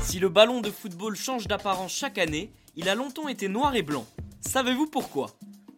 Si le ballon de football change d'apparence chaque année, il a longtemps été noir et blanc. Savez-vous pourquoi?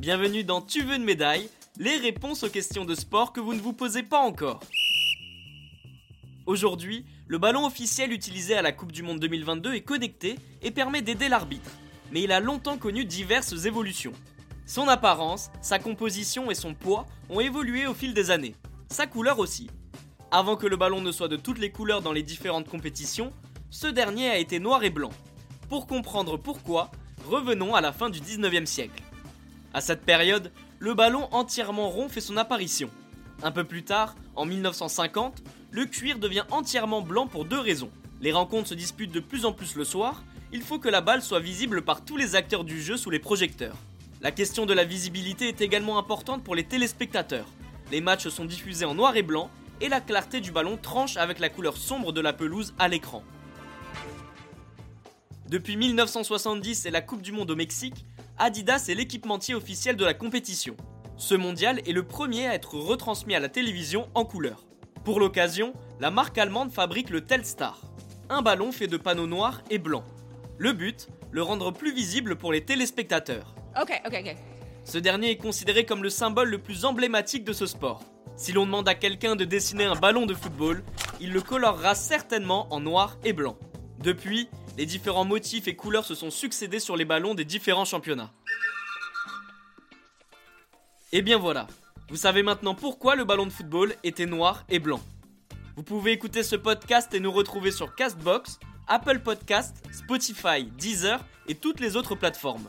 Bienvenue dans Tu veux une médaille Les réponses aux questions de sport que vous ne vous posez pas encore. Aujourd'hui, le ballon officiel utilisé à la Coupe du Monde 2022 est connecté et permet d'aider l'arbitre, mais il a longtemps connu diverses évolutions. Son apparence, sa composition et son poids ont évolué au fil des années. Sa couleur aussi. Avant que le ballon ne soit de toutes les couleurs dans les différentes compétitions, ce dernier a été noir et blanc. Pour comprendre pourquoi, revenons à la fin du 19e siècle. À cette période, le ballon entièrement rond fait son apparition. Un peu plus tard, en 1950, le cuir devient entièrement blanc pour deux raisons. Les rencontres se disputent de plus en plus le soir, il faut que la balle soit visible par tous les acteurs du jeu sous les projecteurs. La question de la visibilité est également importante pour les téléspectateurs. Les matchs sont diffusés en noir et blanc et la clarté du ballon tranche avec la couleur sombre de la pelouse à l'écran. Depuis 1970 et la Coupe du Monde au Mexique, Adidas est l'équipementier officiel de la compétition. Ce mondial est le premier à être retransmis à la télévision en couleur. Pour l'occasion, la marque allemande fabrique le Telstar, un ballon fait de panneaux noirs et blancs. Le but, le rendre plus visible pour les téléspectateurs. Ok, ok, ok. Ce dernier est considéré comme le symbole le plus emblématique de ce sport. Si l'on demande à quelqu'un de dessiner un ballon de football, il le colorera certainement en noir et blanc. Depuis, les différents motifs et couleurs se sont succédés sur les ballons des différents championnats. Et bien voilà, vous savez maintenant pourquoi le ballon de football était noir et blanc. Vous pouvez écouter ce podcast et nous retrouver sur Castbox, Apple Podcast, Spotify, Deezer et toutes les autres plateformes.